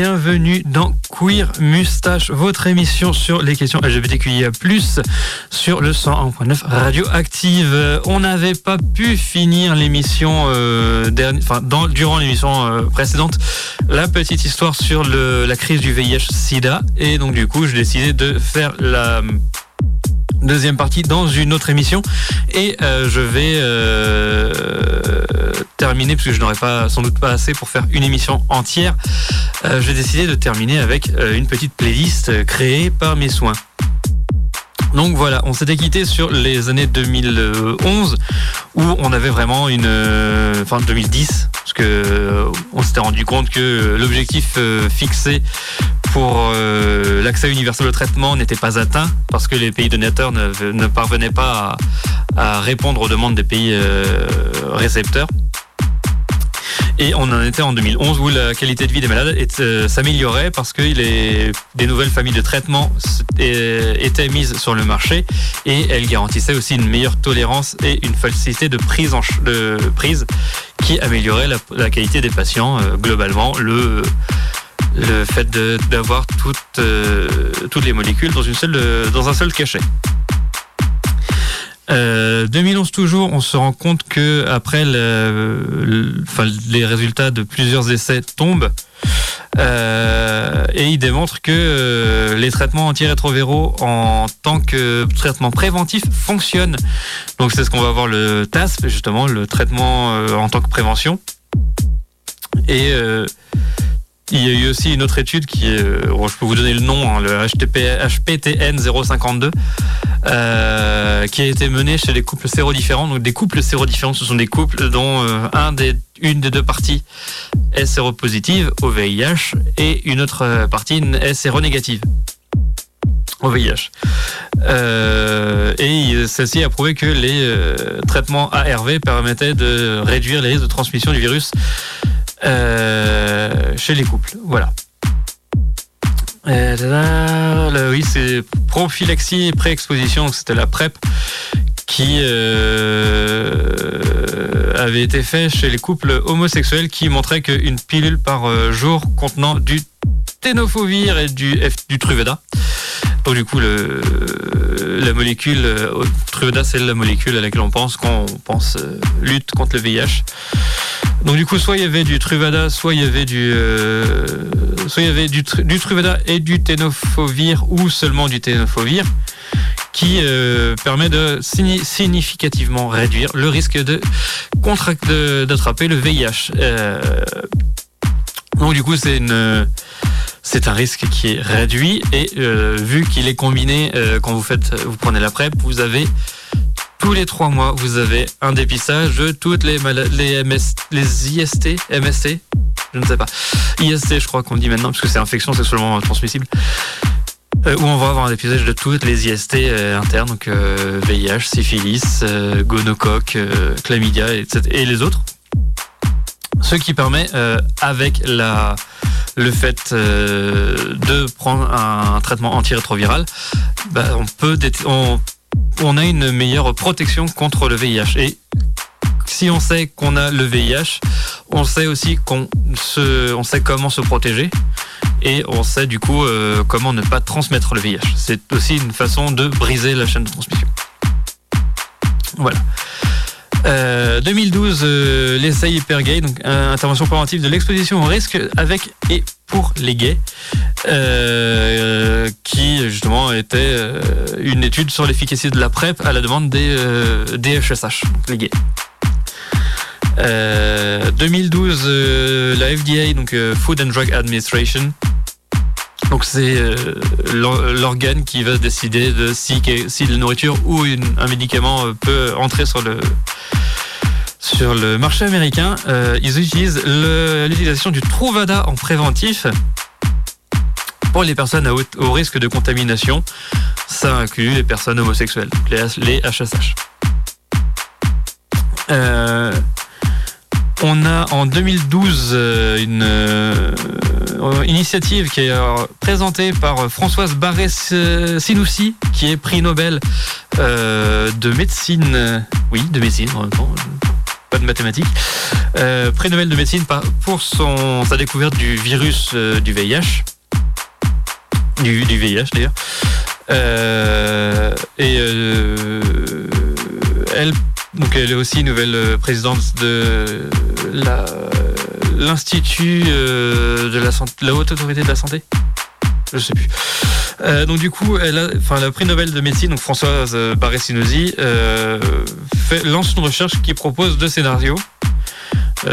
bienvenue dans Queer Mustache, votre émission sur les questions LGBTQIA+, sur le 101.9 Radioactive. On n'avait pas pu finir l'émission euh, enfin, durant l'émission euh, précédente, la petite histoire sur la crise du VIH-Sida, et donc du coup, j'ai décidé de faire la deuxième partie dans une autre émission et euh, je vais euh, terminer parce que je n'aurai pas sans doute pas assez pour faire une émission entière. Euh, j'ai décidé de terminer avec une petite playlist créée par mes soins. Donc voilà, on s'était quitté sur les années 2011 où on avait vraiment une, enfin 2010, parce que on s'était rendu compte que l'objectif fixé pour euh, l'accès universel au traitement n'était pas atteint parce que les pays donateurs ne, parvenaient pas à, répondre aux demandes des pays euh, récepteurs. Et on en était en 2011 où la qualité de vie des malades euh, s'améliorait parce que des nouvelles familles de traitement étaient mises sur le marché et elles garantissaient aussi une meilleure tolérance et une facilité de prise, en, de prise qui améliorait la, la qualité des patients globalement. Le, le fait d'avoir toutes, euh, toutes les molécules dans, une seule, euh, dans un seul cachet. 2011 euh, toujours, on se rend compte que après les résultats de plusieurs essais tombent et ils démontrent que les traitements antirétrovéraux en tant que traitement préventif fonctionnent. Donc c'est ce qu'on va voir le TASP justement, le traitement en tant que prévention. Et il y a eu aussi une autre étude qui euh, je peux vous donner le nom, hein, le HPTN 052, euh, qui a été menée chez les couples sérodifferents. Donc des couples sérodifferents, ce sont des couples dont euh, un des, une des deux parties est séropositive au VIH et une autre partie est séronégative au VIH. et celle-ci a prouvé que les traitements ARV permettaient de réduire les risques de transmission du virus euh, chez les couples. Voilà. Euh, oui, c'est prophylaxie et pré-exposition, c'était la PrEP qui euh, avait été fait chez les couples homosexuels qui montrait qu'une pilule par jour contenant du ténofovir et du, du Truveda. Donc du coup, le, la molécule Truveda, c'est la molécule à laquelle on pense quand on pense lutte contre le VIH. Donc du coup, soit il y avait du Truvada, soit il y avait du, euh, soit il y avait du, Truvada et du Tenofovir ou seulement du Tenofovir, qui euh, permet de significativement réduire le risque de d'attraper le VIH. Euh, donc du coup, c'est une c'est un risque qui est réduit et vu qu'il est combiné quand vous faites vous prenez la PrEP, vous avez tous les trois mois, vous avez un dépistage de toutes les les MS, les IST, MST, je ne sais pas. IST, je crois qu'on dit maintenant, parce que c'est infection sexuellement transmissible. Euh, où on va avoir un dépistage de toutes les IST euh, internes, donc VIH, euh, syphilis, gonocoque, chlamydia, etc., et les autres. Ce qui permet, avec la, le fait de prendre un, traitement antirétroviral, bah, on peut on on a une meilleure protection contre le VIH. Et si on sait qu'on a le VIH, on sait aussi qu'on se, on sait comment se protéger et on sait du coup euh, comment ne pas transmettre le VIH. C'est aussi une façon de briser la chaîne de transmission. Voilà. 2012, euh, euh, l'essai hypergay, donc intervention préventive de l'exposition au risque avec et pour les gays, euh, qui justement était une étude sur l'efficacité de la PrEP à la demande des, des FSH, les gays. 2012, la FDA, donc Food and Drug Administration, donc c'est l'organe qui va décider de si, la nourriture ou un médicament peut entrer sur le marché américain, euh, ils utilisent l'utilisation du Truvada en préventif pour les personnes à haut, risque de contamination. Ça inclut les personnes homosexuelles, les, HSH. Euh, on a en 2012 euh, une initiative qui est présentée par Françoise Barré-Sinoussi, qui est prix Nobel de médecine, oui, de médecine en même temps, pas de mathématiques. prix Nobel de médecine pour sa découverte du virus du VIH. Du VIH d'ailleurs. et elle, donc elle est aussi nouvelle présidente de la l'Institut euh, de la, santé, la Haute Autorité de la Santé? Je sais plus. Euh, donc du coup, elle a, enfin, le prix Nobel de médecine, donc Françoise Barré-Sinosi, euh, lance une recherche qui propose deux scénarios,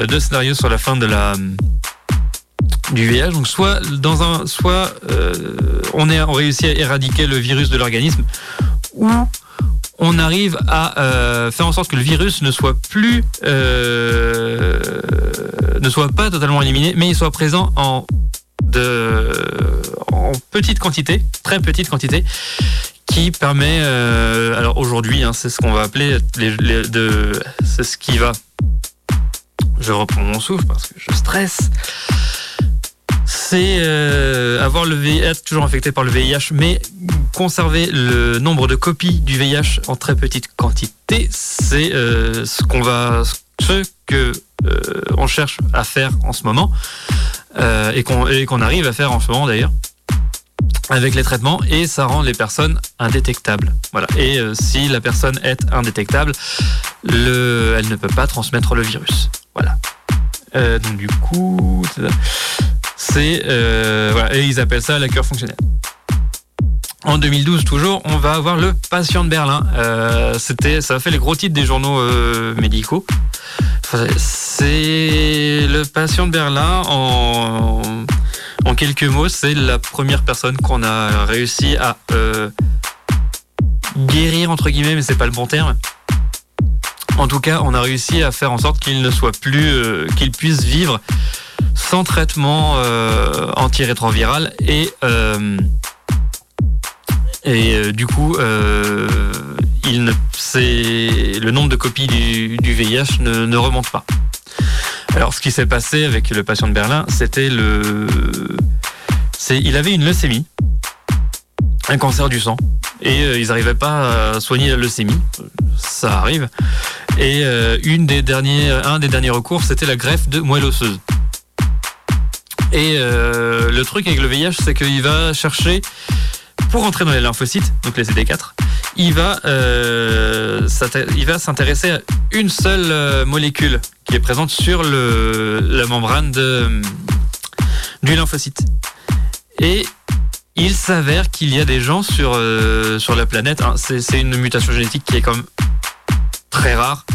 deux scénarios sur la fin de la du VIH. Donc soit dans un, soit on est, on réussit à éradiquer le virus de l'organisme, ou on arrive à faire en sorte que le virus ne soit plus, ne soit pas totalement éliminé, mais il soit présent en de, en petite quantité, très petite quantité, qui permet, euh, alors aujourd'hui, hein, c'est ce qu'on va appeler les, de, c'est ce qui va. Je reprends mon souffle parce que je stresse c'est euh, avoir le VIH, être toujours infecté par le VIH, mais conserver le nombre de copies du VIH en très petite quantité. C'est euh, ce qu'on va, que euh, on cherche à faire en ce moment et qu'on arrive à faire en ce moment d'ailleurs avec les traitements et ça rend les personnes indétectables. Voilà. Et si la personne est indétectable, le, elle ne peut pas transmettre le virus. Voilà. donc du coup, c'est euh, voilà, et ils appellent ça la cure fonctionnelle. En 2012 toujours, on va avoir le patient de Berlin. Euh, c'était, ça a fait les gros titres des journaux euh, médicaux. C'est le patient de Berlin en, quelques mots, c'est la première personne qu'on a réussi à guérir entre guillemets, mais c'est pas le bon terme. En tout cas, on a réussi à faire en sorte qu'il ne soit plus, qu'il puisse vivre sans traitement euh, antirétroviral et euh, et euh, du coup il ne le nombre de copies du, VIH ne, remonte pas. Alors ce qui s'est passé avec le patient de Berlin, c'était le il avait une leucémie, un cancer du sang et ils n'arrivaient pas à soigner la leucémie. Ça arrive. Et une des derniers, un des derniers recours, c'était la greffe de moelle osseuse. Et euh, le truc avec le VIH, c'est qu'il va chercher, pour entrer dans les lymphocytes, donc les CD4, il va, euh, il va s'intéresser à une seule euh, molécule qui est présente sur la membrane du lymphocyte. Et il s'avère qu'il y a des gens sur, sur la planète, hein, c'est une mutation génétique qui est comme très rare,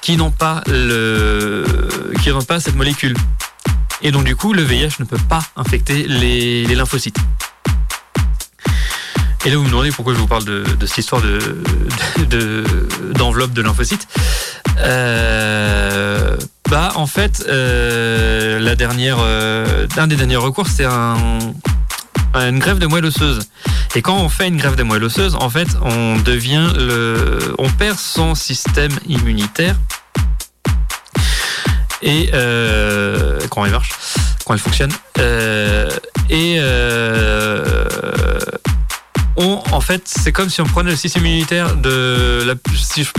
qui n'ont pas, le, qui n'ont pas cette molécule. Et donc du coup, le VIH ne peut pas infecter les, lymphocytes. Et là, vous me demandez pourquoi je vous parle de, cette histoire d'enveloppe de, de, lymphocytes. Euh, bah, en fait, euh, la dernière, euh, un des derniers recours, c'est un, une grève de moelle osseuse. Et quand on fait une grève de moelle osseuse, en fait, on devient le, on perd son système immunitaire et euh, quand elle marche, quand elle fonctionne. Euh, et euh, on, en fait, c'est comme si on prenait le système immunitaire de la. Si je,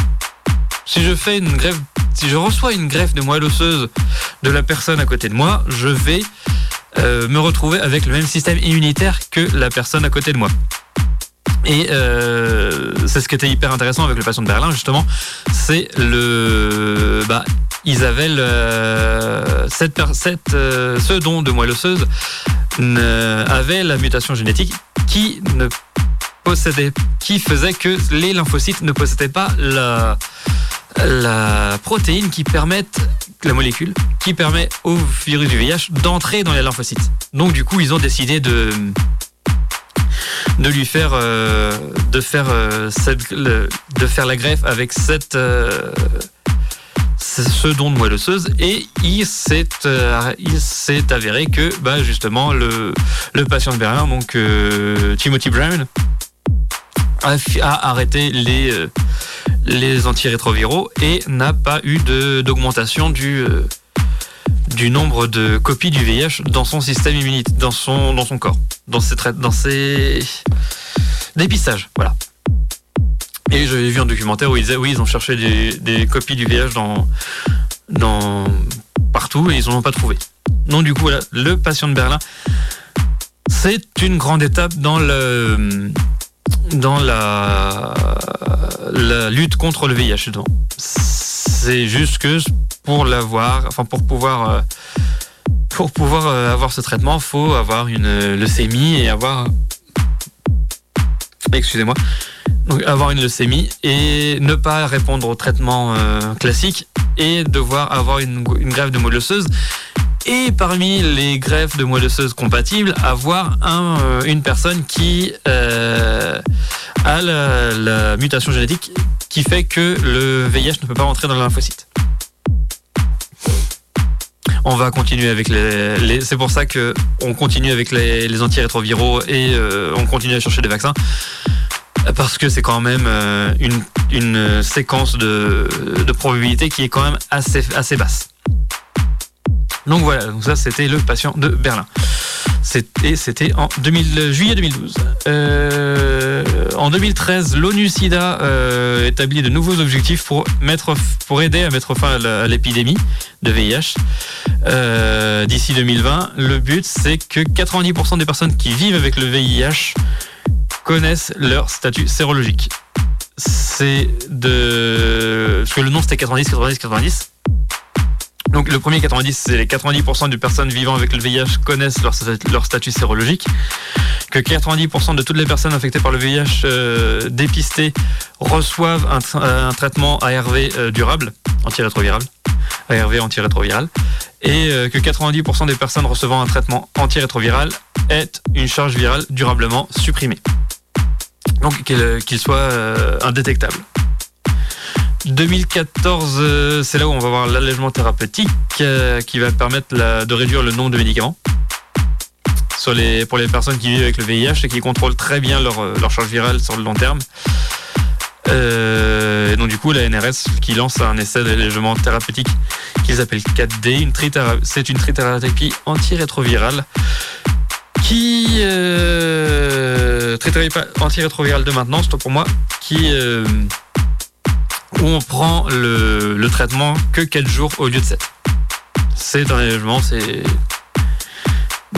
si je fais une grève, si je reçois une greffe de moelle osseuse de la personne à côté de moi, je vais me retrouver avec le même système immunitaire que la personne à côté de moi. Et euh, c'est ce qui était hyper intéressant avec le patient de Berlin, justement, c'est le, bah, ils avaient le, cette, cette, euh, ce don de moelle osseuse avait la mutation génétique qui ne possédait, qui faisait que les lymphocytes ne possédaient pas la, la protéine qui permette, la molécule, qui permet au virus du VIH d'entrer dans les lymphocytes. Donc du coup, ils ont décidé de de lui faire euh, de faire euh, cette, de faire la greffe avec cette euh, ce don de moelle osseuse et il s'est il s'est avéré que bah justement le le patient de Berlin donc Timothy Brown a, arrêté les les antirétroviraux et n'a pas eu d'augmentation du du nombre de copies du VIH dans son système immunitaire, dans son, dans son corps, dans ses, dans ses dépistages. Voilà. Et j'avais vu un documentaire où ils disaient oui, ils ont cherché des, copies du VIH dans, dans partout et ils n'en ont pas trouvé. Donc du coup, voilà, le patient de Berlin, c'est une grande étape dans le dans la, lutte contre le VIH. C'est juste que pour l'avoir, enfin pour pouvoir euh, pour pouvoir euh, avoir ce traitement, faut avoir une leucémie et avoir excusez-moi, donc avoir une leucémie et ne pas répondre au traitement euh, classique et devoir avoir une, grève de moelle osseuse. Et parmi les greffes de moelle osseuse compatibles, avoir un, euh, une personne qui euh, a la, mutation génétique qui fait que le VIH ne peut pas rentrer dans le lymphocyte. On va continuer avec les. c'est pour ça que on continue avec les, les antirétroviraux et on continue à chercher des vaccins parce que c'est quand même euh, une, une séquence de, de, probabilité qui est quand même assez, assez basse. Donc voilà, donc ça c'était le patient de Berlin. C'était, c'était en 2000, juillet 2012. Euh, en 2013, l'ONU SIDA euh, établit de nouveaux objectifs pour, mettre, pour aider à mettre fin à l'épidémie de VIH. Euh, d'ici 2020, le but c'est que 90% des personnes qui vivent avec le VIH connaissent leur statut sérologique. C'est de... Parce que le nom c'était 90, 90, 90. Donc le premier 90, c'est les 90% des personnes vivant avec le VIH connaissent leur, statut sérologique. Que 90% de toutes les personnes infectées par le VIH euh, dépistées reçoivent un, traitement ARV euh, durable, antirétroviral. ARV antirétroviral. Et euh, que 90% des personnes recevant un traitement antirétroviral aient une charge virale durablement supprimée donc qu'il soit euh, indétectable. 2014, euh, c'est là où on va voir l'allègement thérapeutique euh, qui va permettre de réduire le nombre de médicaments sur les, pour les personnes qui vivent avec le VIH et qui contrôlent très bien leur, charge virale sur le long terme. et donc du coup, la NRS qui lance un essai d'allègement thérapeutique qu'ils appellent 4D, c'est une trithérapie antirétrovirale qui euh, pas antirétroviral de maintenance, pour moi, qui euh, où on prend le, traitement que 4 jours au lieu de 7. C'est un allègement, c'est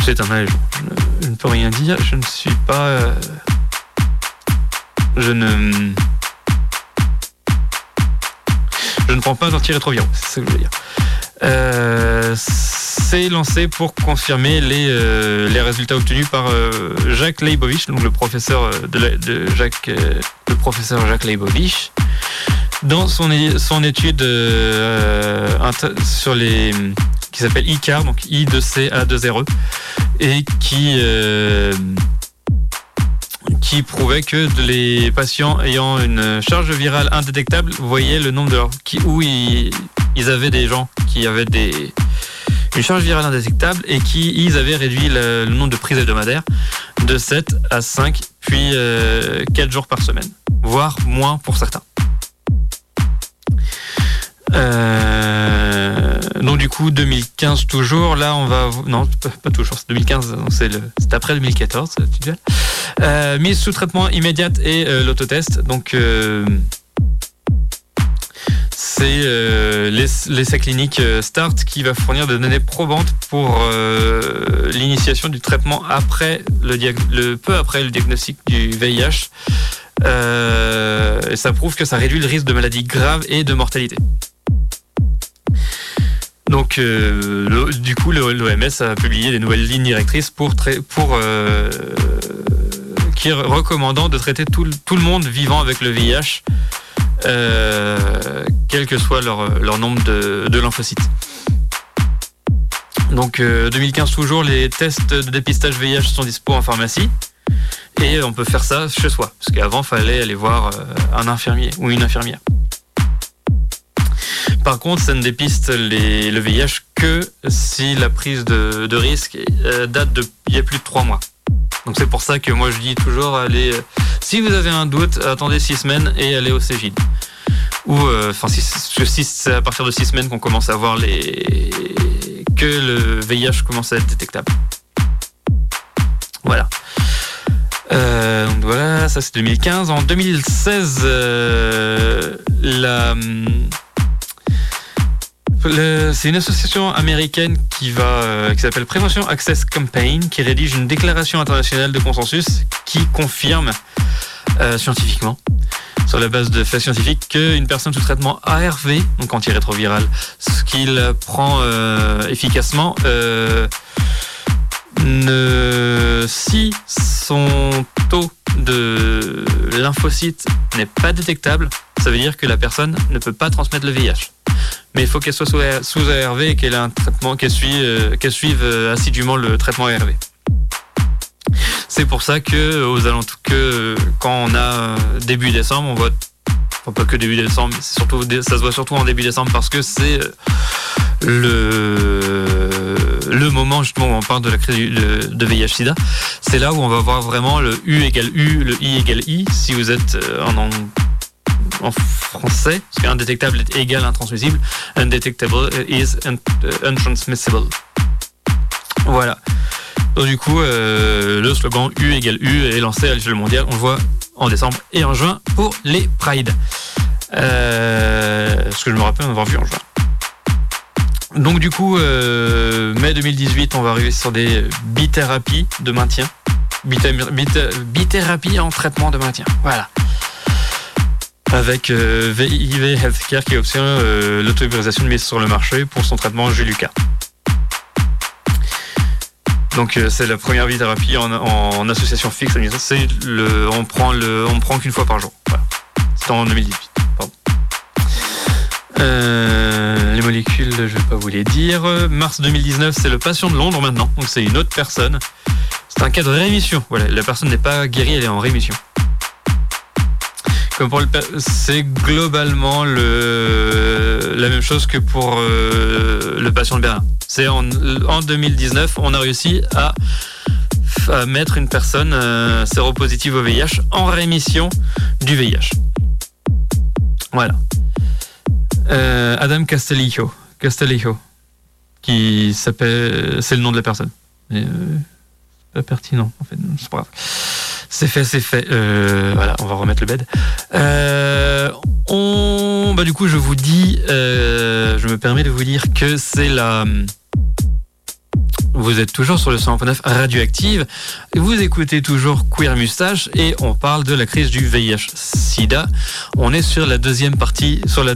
c'est un allègement. Je ne, peux rien dire, je ne suis pas euh, je ne je ne prends pas d'antirétroviraux, c'est ce que je veux dire. Euh, c'est lancé pour confirmer les, euh, résultats obtenus par Jacques Leibovich, donc le professeur le professeur Jacques Leibovich, dans son, son étude sur les qui s'appelle ICAR, donc I2C-A2RE, et qui qui prouvait que les patients ayant une charge virale indétectable voyaient le nombre de qui, où ils, avaient des gens qui avaient des, une charge virale indétectable et qui ils avaient réduit le, nombre de prises hebdomadaires de 7 à 5 puis 4 euh, jours par semaine, voire moins pour certains. Euh, donc du coup 2015 toujours, là on va non pas, toujours, c'est 2015, c'est après 2014 euh, mise sous traitement immédiate et euh, l'autotest donc euh, c'est l'essai clinique START qui va fournir des données probantes pour l'initiation du traitement après le, peu après le diagnostic du VIH. et ça prouve que ça réduit le risque de maladies graves et de mortalité. Donc, du coup, l'OMS a publié des nouvelles lignes directrices pour, pour qui recommandant de traiter tout, le monde vivant avec le VIH euh, quel que soit leur, nombre de, lymphocytes. Donc 2015 euh, toujours, les tests de dépistage VIH sont dispo en pharmacie et on peut faire ça chez soi. Parce qu'avant, fallait aller voir euh, un infirmier ou une infirmière. Par contre, ça ne dépiste le VIH que si la prise de, risque date de il y a plus de trois mois. Donc c'est pour ça que moi je dis toujours allez, si vous avez un doute, attendez six semaines et allez au Cégide. Ou euh, enfin si, c'est à partir de six semaines qu'on commence à voir les que le VIH commence à être détectable. Voilà. Euh, voilà, ça c'est 2015. En 2016, la c'est une association américaine qui euh, s'appelle Prévention Access Campaign, qui rédige une déclaration internationale de consensus qui confirme euh, scientifiquement, sur la base de faits scientifiques, qu'une personne sous traitement ARV, donc antirétroviral, ce qu'il prend euh, efficacement, si son taux de lymphocytes n'est pas détectable, ça veut dire que la personne ne peut pas transmettre le VIH mais il faut qu'elle soit sous, ARV et qu'elle ait un traitement, qu'elle suive, euh, suive euh, assidûment le traitement ARV. C'est pour ça que aux alentours que quand on a euh, début décembre, on voit pas que début décembre, mais surtout ça se voit surtout en début décembre parce que c'est le le moment justement où on parle de la crise de, de VIH/SIDA. C'est là où on va voir vraiment le U égale U, le I égale I. Si vous êtes en, en en français, parce qu'indétectable est égal à intransmissible. Undetectable is untransmissible. Voilà. Donc du coup, euh, le slogan U égale U est lancé à l'échelle mondiale. On le voit en décembre et en juin pour les Pride. Euh, ce que je me rappelle avoir vu en juin. Donc du coup, euh, mai 2018, on va arriver sur des bithérapies de maintien. Bithérapie en traitement de maintien. Voilà avec euh, VIV Healthcare qui obtient euh, l'autorisation de mise sur le marché pour son traitement Geluca. Donc euh, c'est la première thérapie en, association fixe. C'est le, on prend le, on prend qu'une fois par jour. Voilà. C'est en 2018. les molécules, je vais pas vous les dire. Mars 2019, c'est le patient de Londres maintenant. Donc c'est une autre personne. C'est un cas de rémission. Voilà, la personne n'est pas guérie, elle est en rémission c'est globalement le, la même chose que pour euh, le patient de Berlin. C'est en, 2019, on a réussi à, mettre une personne euh, séropositive au VIH en rémission du VIH. Voilà. Euh, Adam Castellijo, Castellijo, qui s'appelle, c'est le nom de la personne. Mais, pas pertinent, en fait, c'est pas grave. C'est fait, c'est fait. Euh, voilà, on va remettre le bed. Euh, on, bah du coup, je vous dis, euh, je me permets de vous dire que c'est la. Vous êtes toujours sur le 109 radioactive. Vous écoutez toujours Queer Mustache et on parle de la crise du VIH/SIDA. On est sur la deuxième partie, sur la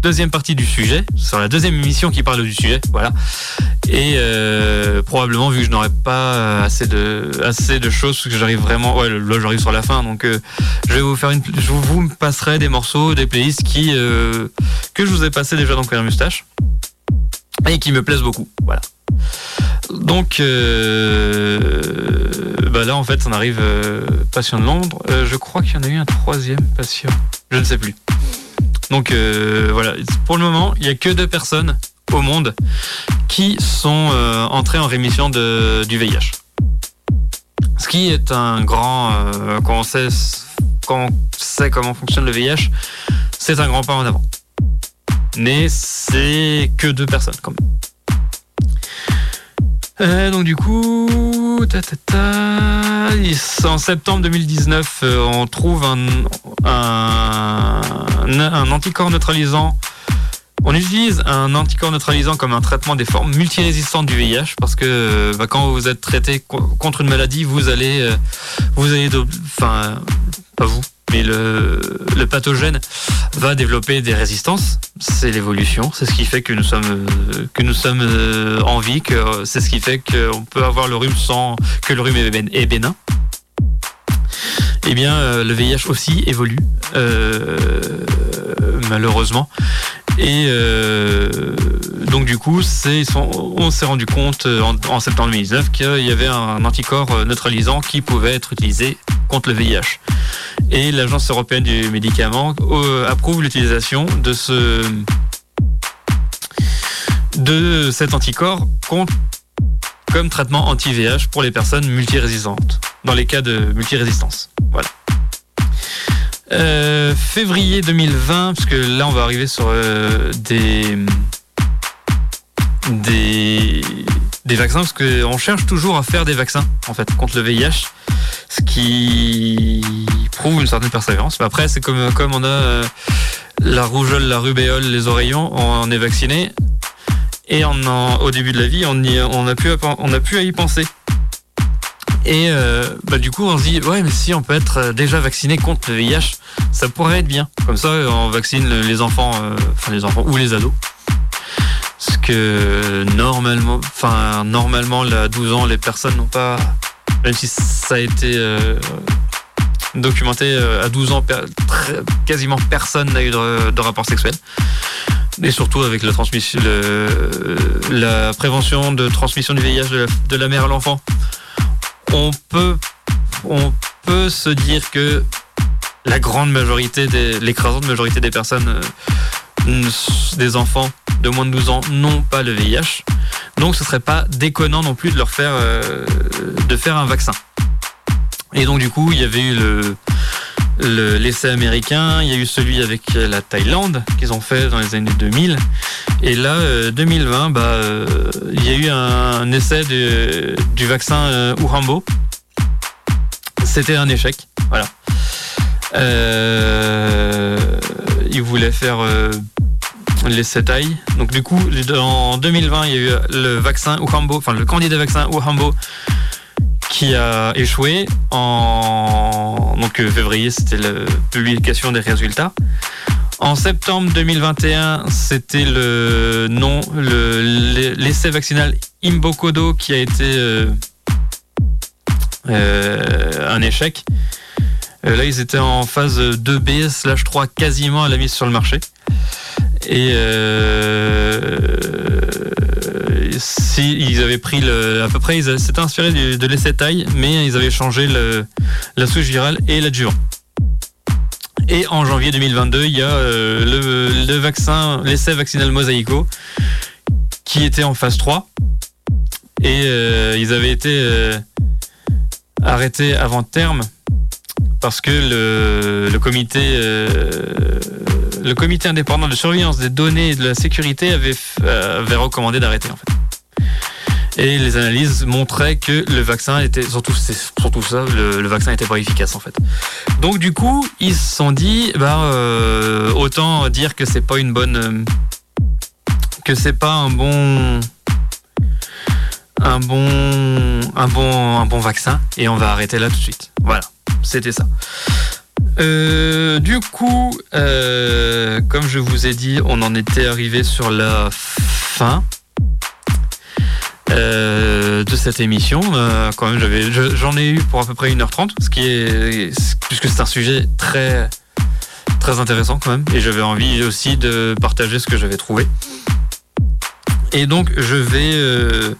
deuxième partie du sujet, sur la deuxième émission qui parle du sujet, voilà. Et euh, probablement, vu que je n'aurai pas assez de assez de choses, que j'arrive vraiment, ouais, là j'arrive sur la fin, donc euh, je vais vous faire une, je vous passerai des morceaux, des playlists qui euh, que je vous ai passé déjà dans Queer Mustache et qui me plaisent beaucoup, voilà. Donc bah là en fait on arrive patient de Londres. je crois qu'il y en a eu un troisième patient. Je ne sais plus. Donc euh, voilà, pour le moment, il n'y a que deux personnes au monde qui sont euh, entrées en rémission du VIH. Ce qui est un grand, euh, quand on sait comment fonctionne le VIH, c'est un grand pas en avant. Mais c'est que deux personnes quand même. Euh, donc du coup, en septembre 2019, euh, on trouve un, anticorps neutralisant. On utilise un anticorps neutralisant comme un traitement des formes multirésistantes du VIH parce que euh, bah, quand vous êtes traité contre une maladie, vous allez, vous allez, enfin, pas vous, mais le, le, pathogène va développer des résistances. C'est l'évolution, c'est ce qui fait que nous sommes que nous sommes euh, en vie, que c'est ce qui fait qu'on peut avoir le rhume sans que le rhume est bénin. Eh bien, euh, le VIH aussi évolue, euh, malheureusement. Et donc du coup, on s'est rendu compte en, en septembre 2019 qu'il y avait un anticorps neutralisant qui pouvait être utilisé contre le VIH et l'Agence européenne du médicament euh, approuve l'utilisation de ce de cet anticorps comme traitement anti-VH pour les personnes multirésistantes, dans les cas de multirésistance. Euh, février 2020, parce que là on va arriver sur euh, des, des des vaccins, parce qu'on cherche toujours à faire des vaccins en fait contre le VIH. ce qui prouve une certaine persévérance. Mais après, c'est comme, comme on a euh, la rougeole, la rubéole, les oreillons, on est vacciné. Et on au début de la vie, on, y, on, a pu, on a pu à y penser. Et euh, bah, du coup, on se dit, ouais, mais si on peut être euh, déjà vacciné contre le VIH, ça pourrait être bien. Comme ça, on vaccine les enfants, euh, enfin les enfants ou les ados. Parce que normalement, enfin normalement, à 12 ans, les personnes n'ont pas, même si ça a été documenté à 12 ans, quasiment personne n'a eu de, rapport sexuel et surtout avec la transmission, la prévention de transmission du VIH de la mère à l'enfant on peut, on peut se dire que la grande majorité, l'écrasante majorité des personnes, euh, des enfants de moins de 12 ans, n'ont pas le VIH. Donc ce serait pas déconnant non plus de leur faire, euh, de faire un vaccin. Et donc du coup, il y avait eu le, l'essai américain, il y a eu celui avec la Thaïlande qu'ils ont fait dans les années 2000. Et là, 2020, euh, bah, euh, il y a eu un, essai du vaccin euh, Uhambo. C'était un échec. Voilà. ils voulaient faire l'essai Thaï. Donc du coup, en 2020, il y a eu le vaccin Uhambo, enfin le candidat vaccin Uhambo qui a échoué en donc euh, février, c'était la publication des résultats. En septembre 2021, c'était le non l'essai vaccinal Imbokodo qui a été euh, euh, un échec. Là, ils étaient en phase 2B slash 3 quasiment à la mise sur le marché. Et si ils avaient pris le, à peu près, ils s'étaient inspirés de l'essai taille, mais ils avaient changé la souche virale et l'adjuvant. Et en janvier 2022, il y a euh, le, vaccin, l'essai vaccinal Mosaico, qui était en phase 3. Et euh, ils avaient été euh, arrêtés avant terme parce que le, le comité le comité indépendant de surveillance des données et de la sécurité avait, avait recommandé d'arrêter en fait. Et les analyses montraient que le vaccin était, surtout, surtout ça, le, vaccin était pas efficace en fait. Donc du coup, ils se sont dit, bah, euh, autant dire que c'est pas une bonne, euh, que c'est pas un bon, un bon, un bon, un bon vaccin, et on va arrêter là tout de suite. Voilà, c'était ça. Euh, du coup, comme je vous ai dit, on en était arrivé sur la fin. Euh, de cette émission. Euh, j'en ai eu pour à peu près 1h30, ce qui est, puisque c'est un sujet très, intéressant quand même, et j'avais envie aussi de partager ce que j'avais trouvé. Et donc, je vais, euh,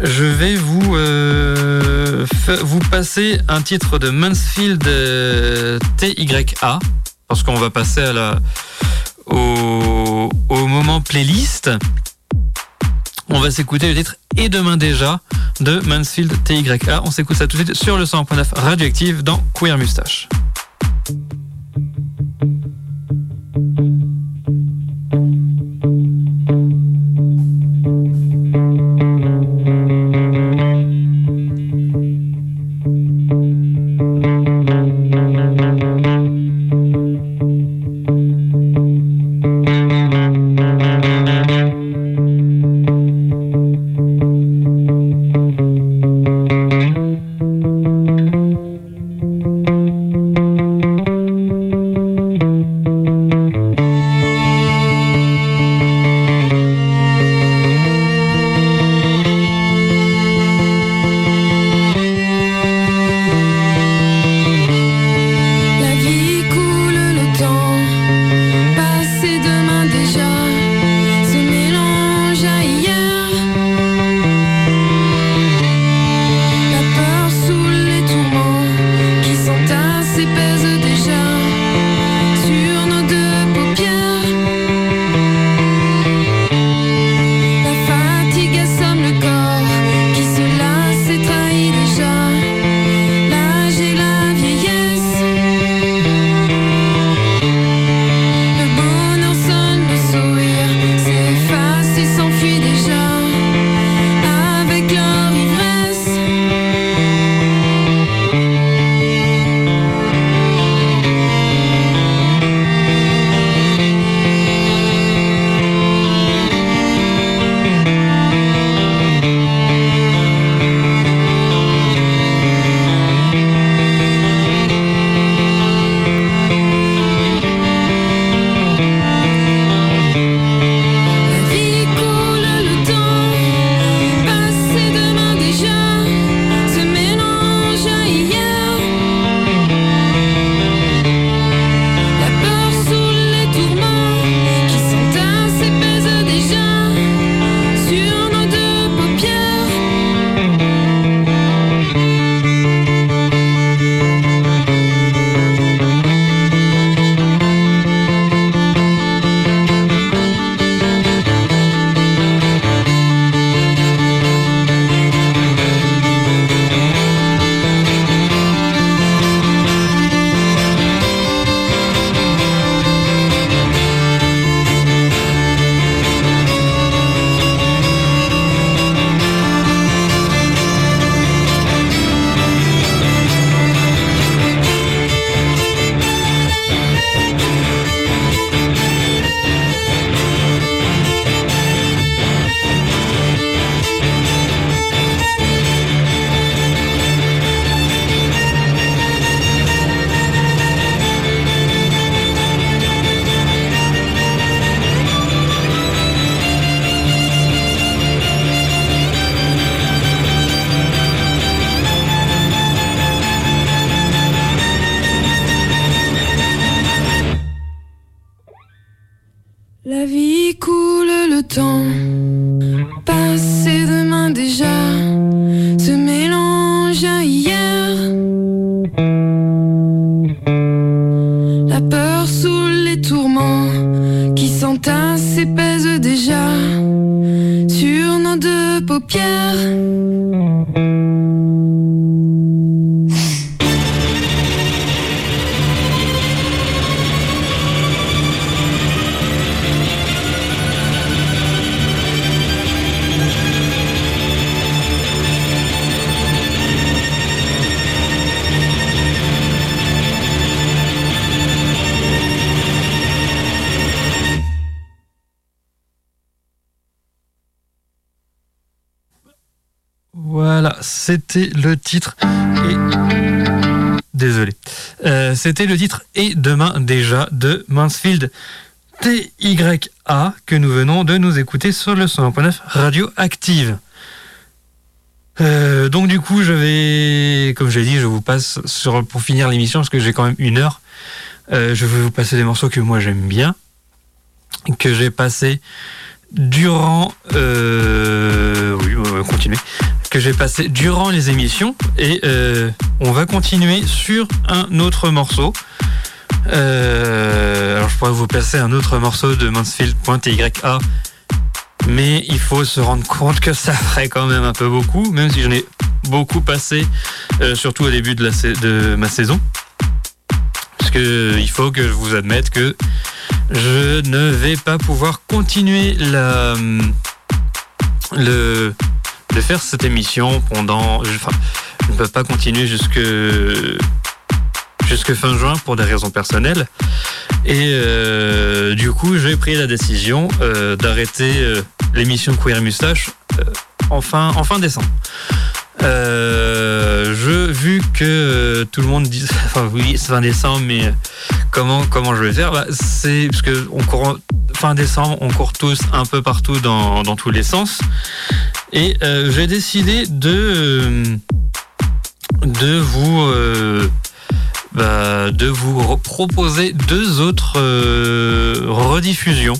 je vais vous, vous passer un titre de Mansfield TYA, parce qu'on va passer à la, au, au moment playlist. On va s'écouter le titre Et demain déjà de Mansfield TYA. On s'écoute ça tout de suite sur le 100.9 Radioactive dans Queer Mustache. C'était le titre. Et... Désolé. Euh, c'était le titre Et demain déjà de Mansfield TYA que nous venons de nous écouter sur le 100.9 Radio Active. Euh, donc du coup, je vais, comme je l'ai dit, je vous passe sur pour finir l'émission parce que j'ai quand même une heure. Euh, je vais vous passer des morceaux que moi j'aime bien, que j'ai passé durant. Oui, on va continuer. Que j'ai passé durant les émissions et euh, on va continuer sur un autre morceau. Euh, alors je pourrais vous passer un autre morceau de Mansfield.ya mais il faut se rendre compte que ça ferait quand même un peu beaucoup, même si j'en ai beaucoup passé, euh, surtout au début de, la, de ma saison. Parce que il faut que je vous admette que je ne vais pas pouvoir continuer la, le, de faire cette émission pendant. Je ne peux pas continuer jusque jusque fin juin pour des raisons personnelles. Et euh, du coup, j'ai pris la décision euh, d'arrêter euh, l'émission Queer Moustache en, fin, en fin décembre. Je, vu que tout le monde dit, enfin oui, c'est fin décembre, mais comment, comment je vais faire bah, C'est parce que on court, fin décembre, on court tous un peu partout dans, dans tous les sens. Et j'ai décidé de, de vous bah, de vous proposer deux autres euh, rediffusions.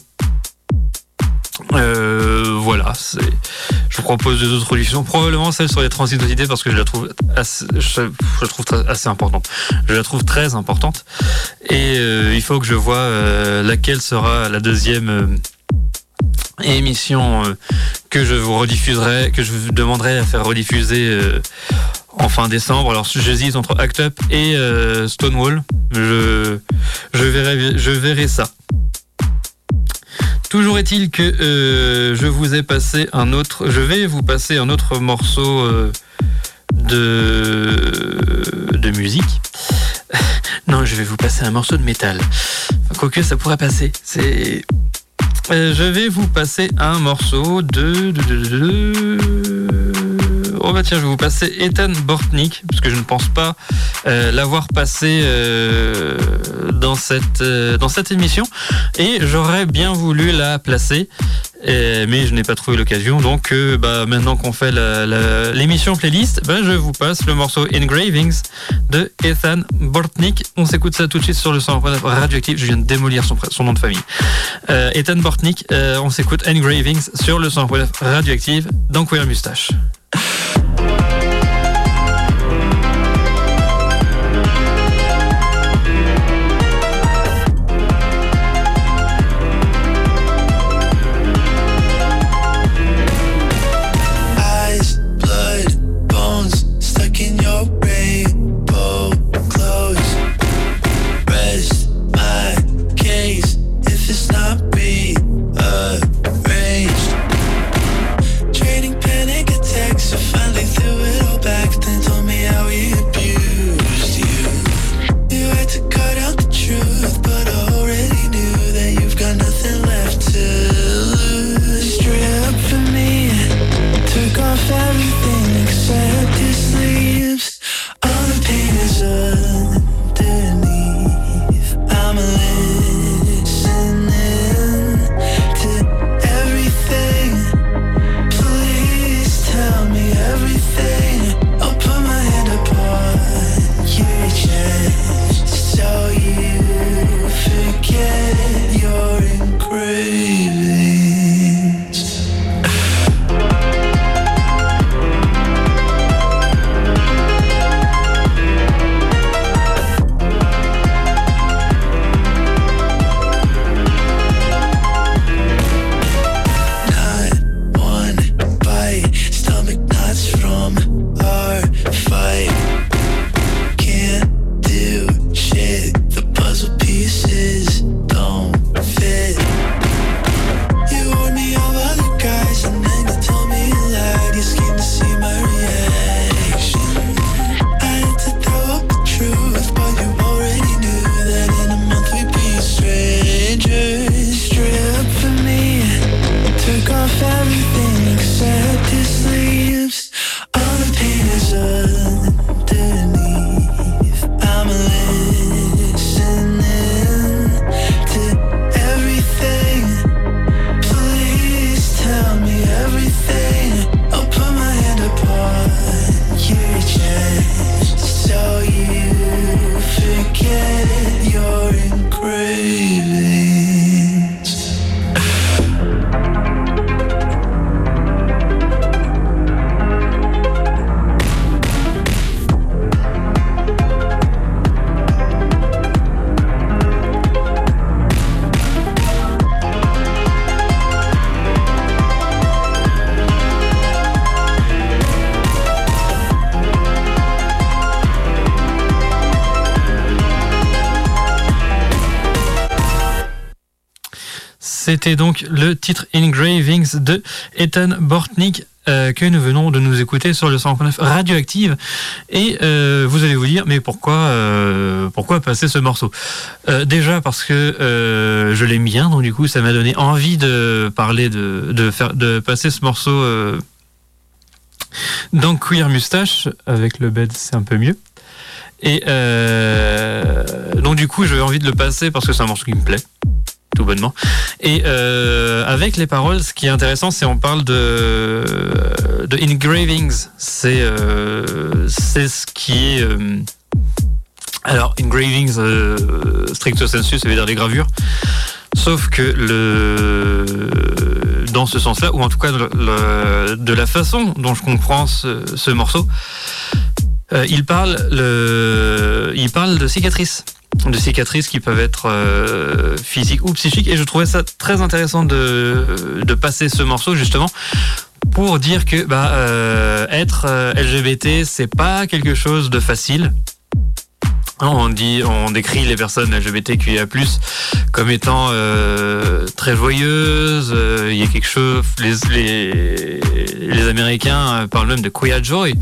Euh, voilà, je vous propose deux autres rediffusions. Probablement celle sur les transidentités parce que je la trouve assez, je, je trouve assez importante. Je la trouve très importante et euh, il faut que je vois euh, laquelle sera la deuxième euh, émission euh, que je vous rediffuserai, que je vous demanderai à faire rediffuser euh, en fin décembre. Alors j'hésite entre Act Up et euh, Stonewall. Je, je, verrai, je verrai ça. Toujours est-il que je vous ai passé un autre. Je vais vous passer un autre morceau de, de musique. non, je vais vous passer un morceau de métal. Quoique ça pourrait passer. C'est. Euh, je vais vous passer un morceau de, oh bah tiens, je vais vous passer Ethan Bortnik, parce que je ne pense pas euh, l'avoir passé euh, dans, cette, dans cette émission. Et j'aurais bien voulu la placer, mais je n'ai pas trouvé l'occasion. Donc bah, maintenant qu'on fait l'émission playlist, bah, je vous passe le morceau Engravings de Ethan Bortnik. On s'écoute ça tout de suite sur le son radioactif. Je viens de démolir son, son nom de famille. Ethan Bortnik, on s'écoute Engravings sur le son radioactif dans Queer Mustache. C'était donc le titre Engravings de Ethan Bortnick euh, que nous venons de nous écouter sur le 109 Radioactive. Et euh, vous allez vous dire, mais pourquoi, euh, passer ce morceau? Déjà parce que je l'aime bien, donc du coup ça m'a donné envie de parler, de, de, faire, de passer ce morceau dans Queer Moustache. Avec le bed, c'est un peu mieux. Et donc du coup, j'avais envie de le passer parce que c'est un morceau qui me plaît tout bonnement. Et euh, avec les paroles, ce qui est intéressant, c'est on parle de, de engravings. C'est euh, c'est ce qui est. Euh, alors, engravings, stricto sensu, ça veut dire des gravures. Sauf que le, dans ce sens-là, ou en tout cas de la façon dont je comprends ce, ce morceau, il parle le, il parle de cicatrices de cicatrices qui peuvent être euh, physiques ou psychiques. Et je trouvais ça très intéressant de, passer ce morceau justement pour dire que bah, euh, être euh, LGBT, c'est pas quelque chose de facile. On dit, on décrit les personnes LGBTQIA+ comme étant très joyeuses. Il y a quelque chose. Les, Américains parlent même de queer joy.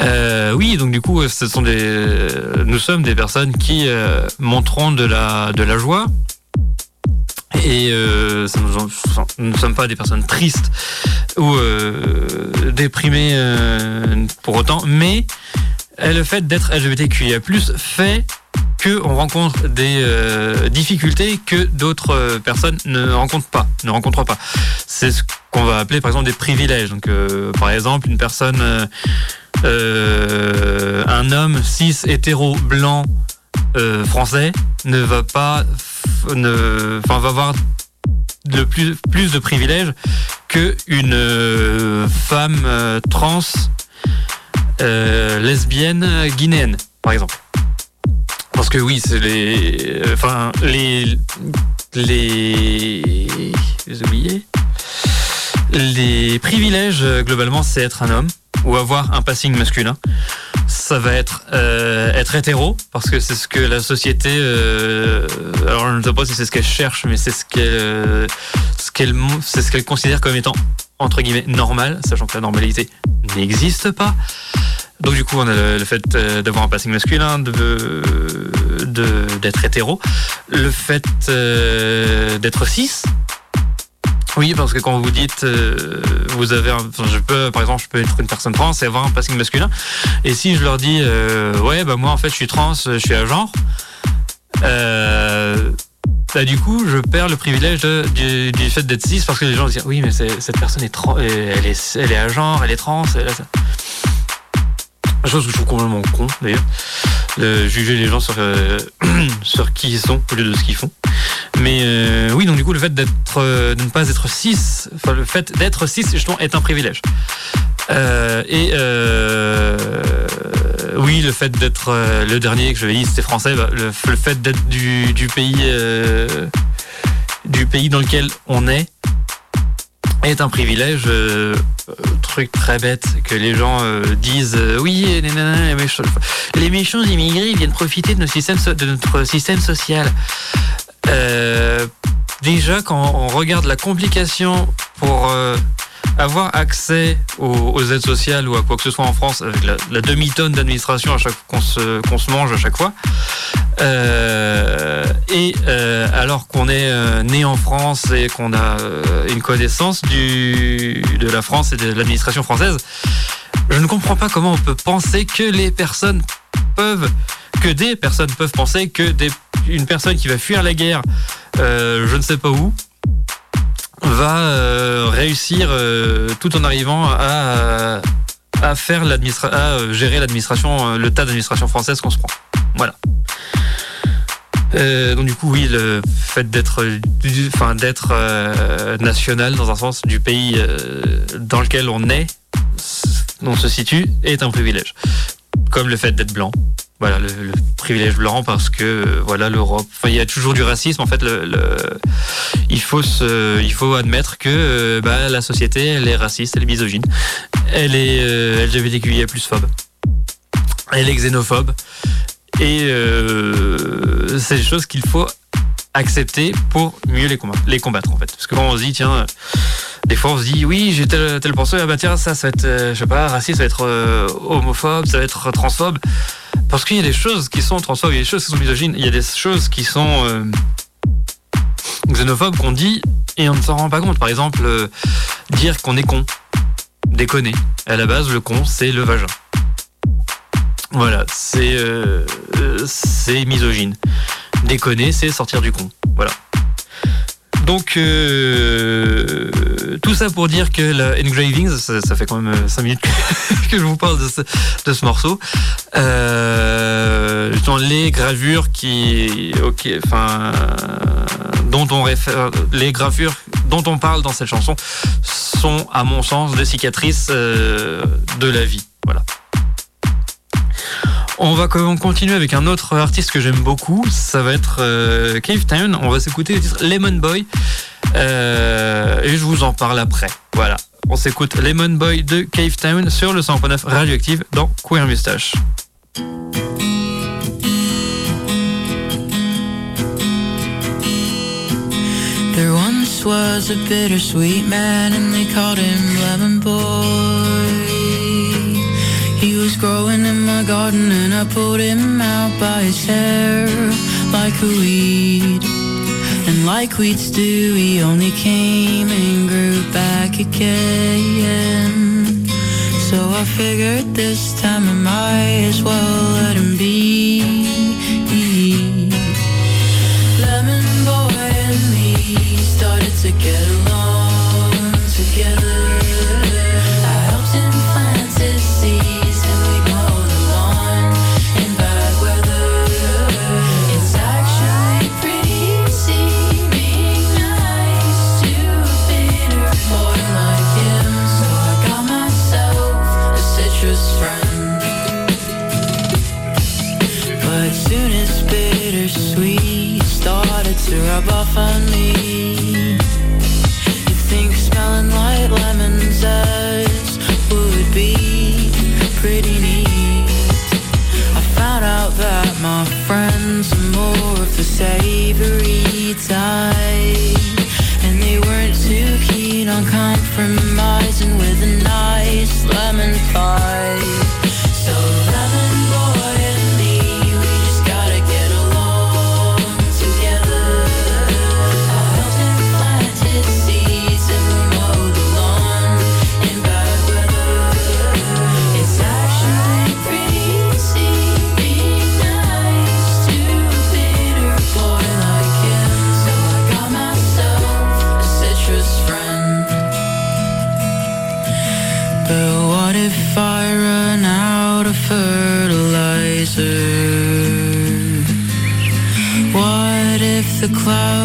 Euh, oui, donc du coup, ce sont des, nous sommes des personnes qui euh, montrons de la, joie. Et euh, nous ne sommes pas des personnes tristes ou euh, déprimées euh, pour autant, mais le fait d'être LGBTQIA+, fait qu'on rencontre des euh, difficultés que d'autres personnes ne rencontrent pas, ne rencontrent pas. C'est ce qu'on va appeler par exemple des privilèges. Donc, par exemple, une personne euh, un homme cis hétéro blanc euh, français ne va pas ne enfin va avoir le plus plus de privilèges que une euh, femme trans lesbienne guinéenne par exemple parce que oui c'est les enfin les les les les privilèges globalement c'est être un homme ou avoir un passing masculin. Ça va être euh, être hétéro parce que c'est ce que la société. Euh, alors je ne sais pas si c'est ce qu'elle cherche, mais c'est ce qu'elle euh, ce qu'elle c'est ce qu'elle considère comme étant entre guillemets normal, sachant que la normalité n'existe pas. Donc du coup, on a le, fait euh, d'avoir un passing masculin, de d'être hétéro, le fait euh, d'être cis, oui, parce que quand vous dites, euh, vous avez, un, je peux, par exemple, je peux être une personne trans et avoir un passing masculin. Et si je leur dis, euh, ouais, bah moi en fait, je suis trans, je suis à genre. Euh, bah, du coup, je perds le privilège du, fait d'être cis parce que les gens disent, oui, mais cette personne est, elle est, elle est à genre, elle est trans. Elle Chose que je trouve complètement con, d'ailleurs. juger les gens sur, sur qui ils sont au lieu de ce qu'ils font. Mais euh, oui, donc du coup, le fait d'être, euh, de ne pas être cis, enfin le fait d'être cis justement est un privilège. Euh, et oui, le fait d'être le dernier que je dit, c'était français. Bah, le, fait d'être du, du pays, du pays dans lequel on est, est un privilège. Euh, truc très bête que les gens disent oui les, méchants, les méchants immigrés viennent profiter de notre système, de notre système social. Euh, déjà, quand on regarde la complication pour euh, avoir accès aux, aides sociales ou à quoi que ce soit en France, avec la, demi-tonne d'administration à chaque qu'on se, qu'on se mange à chaque fois, euh, et alors qu'on est né en France et qu'on a une connaissance du, de la France et de l'administration française, je ne comprends pas comment on peut penser que les personnes peuvent que des personnes peuvent penser que des, une personne qui va fuir la guerre, euh, je ne sais pas où, va euh, réussir euh, tout en arrivant à, à faire à gérer l'administration, le tas d'administration française qu'on se prend. Voilà. donc du coup oui le fait d'être enfin d'être national dans un sens du pays dans lequel on est on se situe est un privilège comme le fait d'être blanc voilà le, privilège blanc parce que euh, voilà l'Europe il y a toujours du racisme en fait le, il faut se, il faut admettre que euh, bah, la société elle est raciste elle est misogyne elle est euh, LGBTQIA plus phobe elle est xénophobe et euh, c'est des choses qu'il faut accepter pour mieux les combattre, les combattre en fait. Parce que quand on se dit, tiens, des fois on se dit, oui, j'ai tel, tel pensée, ah bah tiens, ça, ça va être, euh, je sais pas, raciste, ça va être euh, homophobe, ça va être transphobe. Parce qu'il y a des choses qui sont transphobes, il y a des choses qui sont misogynes, il y a des choses qui sont euh, xénophobes qu'on dit et on ne s'en rend pas compte. Par exemple, dire qu'on est con, déconner. À la base, le con, c'est le vagin. Voilà, c'est c'est misogyne. Déconner, c'est sortir du con. Voilà. Donc, euh, tout ça pour dire que la Engravings, ça, fait quand même 5 minutes que je vous parle de ce, morceau. Euh, les gravures qui, ok, enfin, dont on les gravures dont on parle dans cette chanson sont, à mon sens, des cicatrices euh, de la vie. Voilà. On va continuer avec un autre artiste que j'aime beaucoup. Ça va être euh, Cave Town. On va s'écouter le titre Lemon Boy. Euh, et je vous en parle après. Voilà. On s'écoute Lemon Boy de Cave Town sur le 100.9 Radioactive dans Queer Mustache. He was growing in my garden and I pulled him out by his hair like a weed. And like weeds do, he only came and grew back again. So I figured this time I might as well let him be. Lemon boy and me started to get along above and close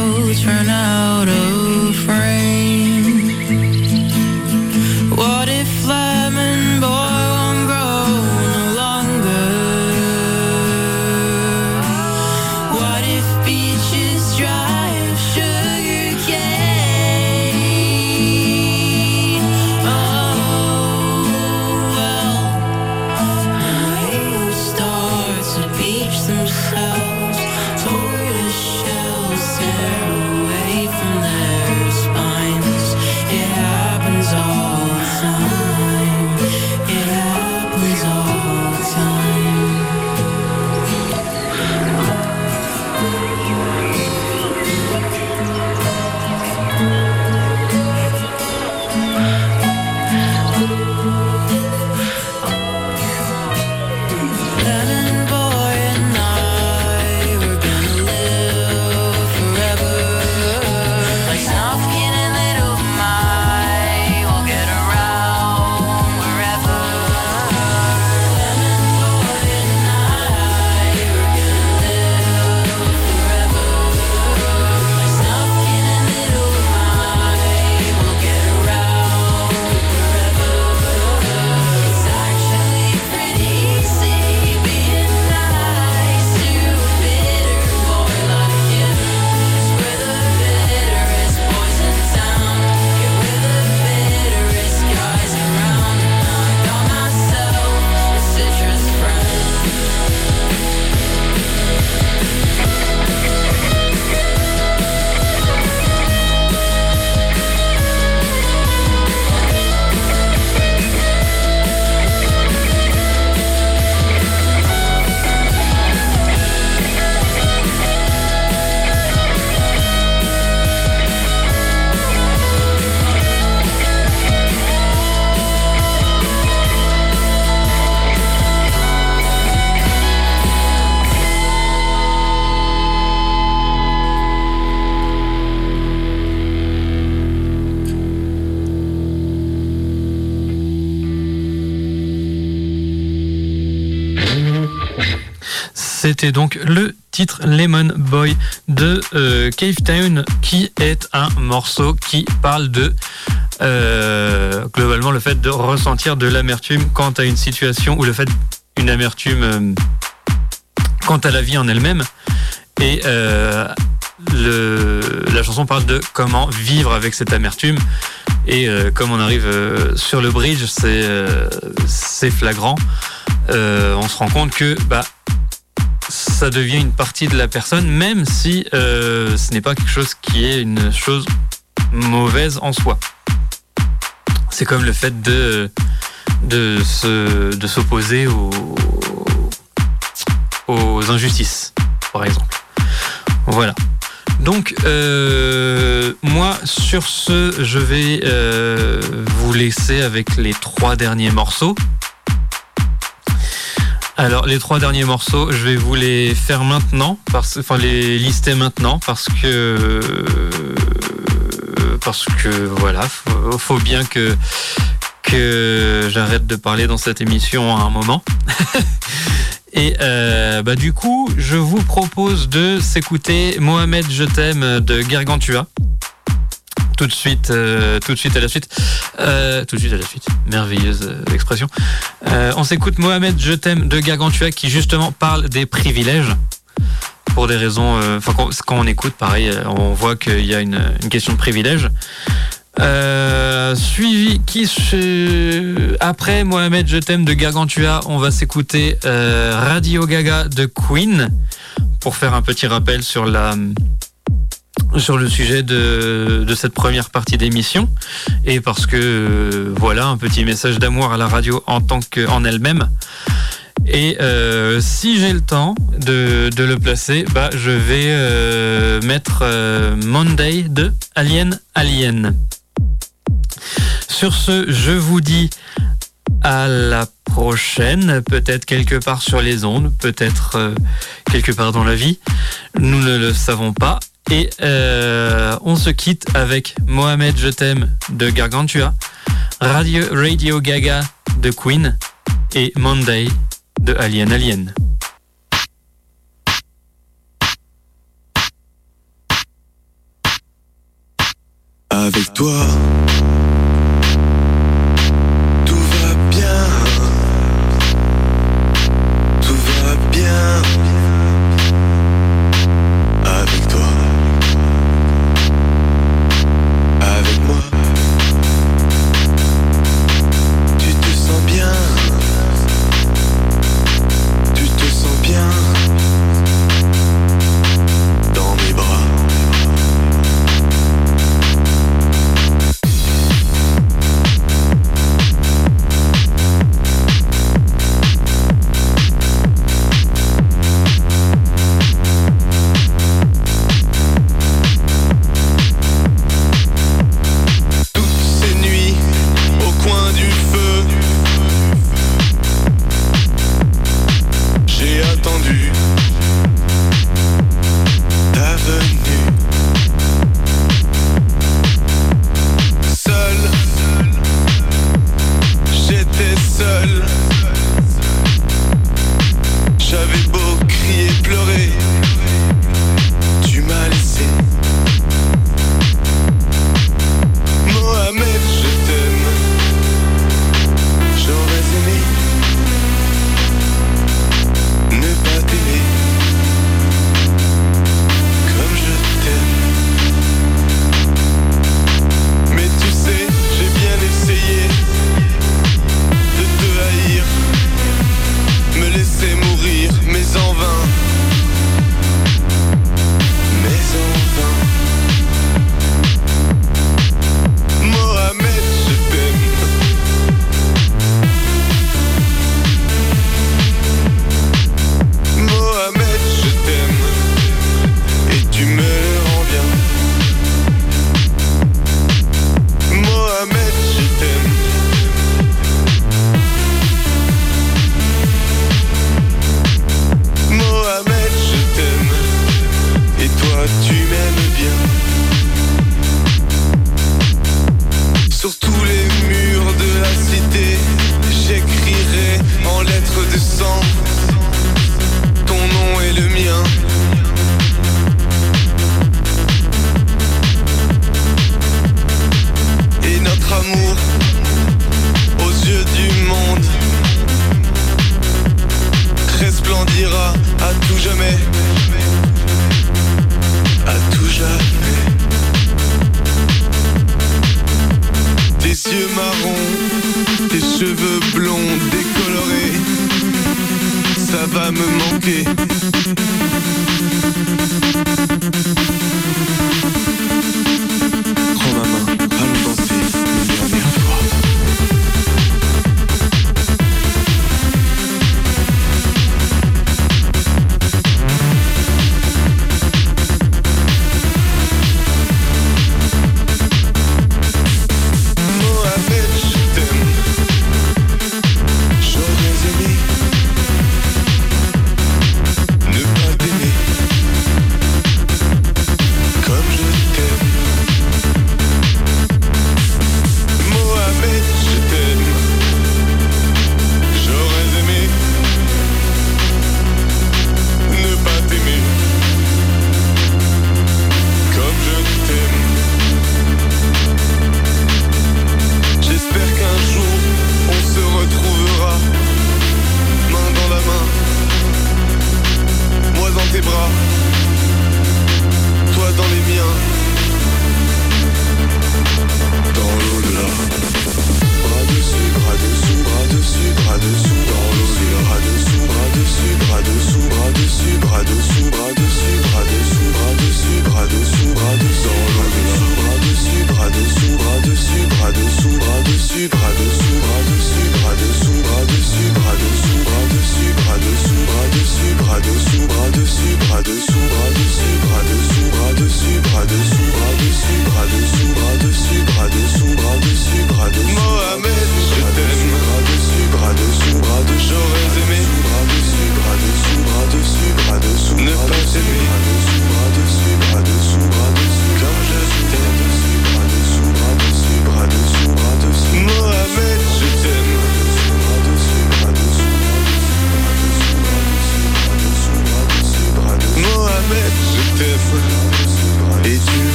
écouter donc le titre Lemon Boy de euh, Cave Town qui est un morceau qui parle de euh, globalement le fait de ressentir de l'amertume quant à une situation ou le fait une amertume euh, quant à la vie en elle-même. Et la chanson parle de comment vivre avec cette amertume. Et comme on arrive sur le bridge c'est c'est flagrant. On se rend compte que bah ça devient une partie de la personne, même si euh, ce n'est pas quelque chose qui est une chose mauvaise en soi. C'est comme le fait de, de, de s'opposer aux, aux injustices, par exemple. Voilà. Donc, euh, moi, sur ce, je vais euh, vous laisser avec les trois derniers morceaux. Alors les trois derniers morceaux, je vais vous les faire maintenant, enfin les lister maintenant, parce que parce que voilà, faut, faut bien que que j'arrête de parler dans cette émission à un moment. Et euh, bah du coup, je vous propose de s'écouter Mohamed Je t'aime de Gargantua tout de suite, euh, tout de suite à la suite. Euh, tout de suite à la suite. Merveilleuse euh, expression. on s'écoute Mohamed Je t'aime de Gargantua qui justement parle des privilèges pour des raisons. Enfin, quand, on écoute, pareil, on voit qu'il y a une, question de privilège. suivi qui après Mohamed Je t'aime de Gargantua, on va s'écouter Radio Gaga de Queen pour faire un petit rappel sur la sur le sujet de, cette première partie d'émission et parce que euh, voilà un petit message d'amour à la radio en tant qu'en elle-même. Et euh, si j'ai le temps de, de, le placer, bah, je vais euh, mettre Monday de Alien Alien. Sur ce, je vous dis à la prochaine, peut-être quelque part sur les ondes, peut-être quelque part dans la vie. Nous ne le savons pas. Et euh, on se quitte avec Mohamed Je t'aime de Gargantua, Radio, Radio Gaga de Queen et Monday de Alien Alien. Avec toi.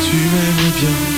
Tu m'aimes bien.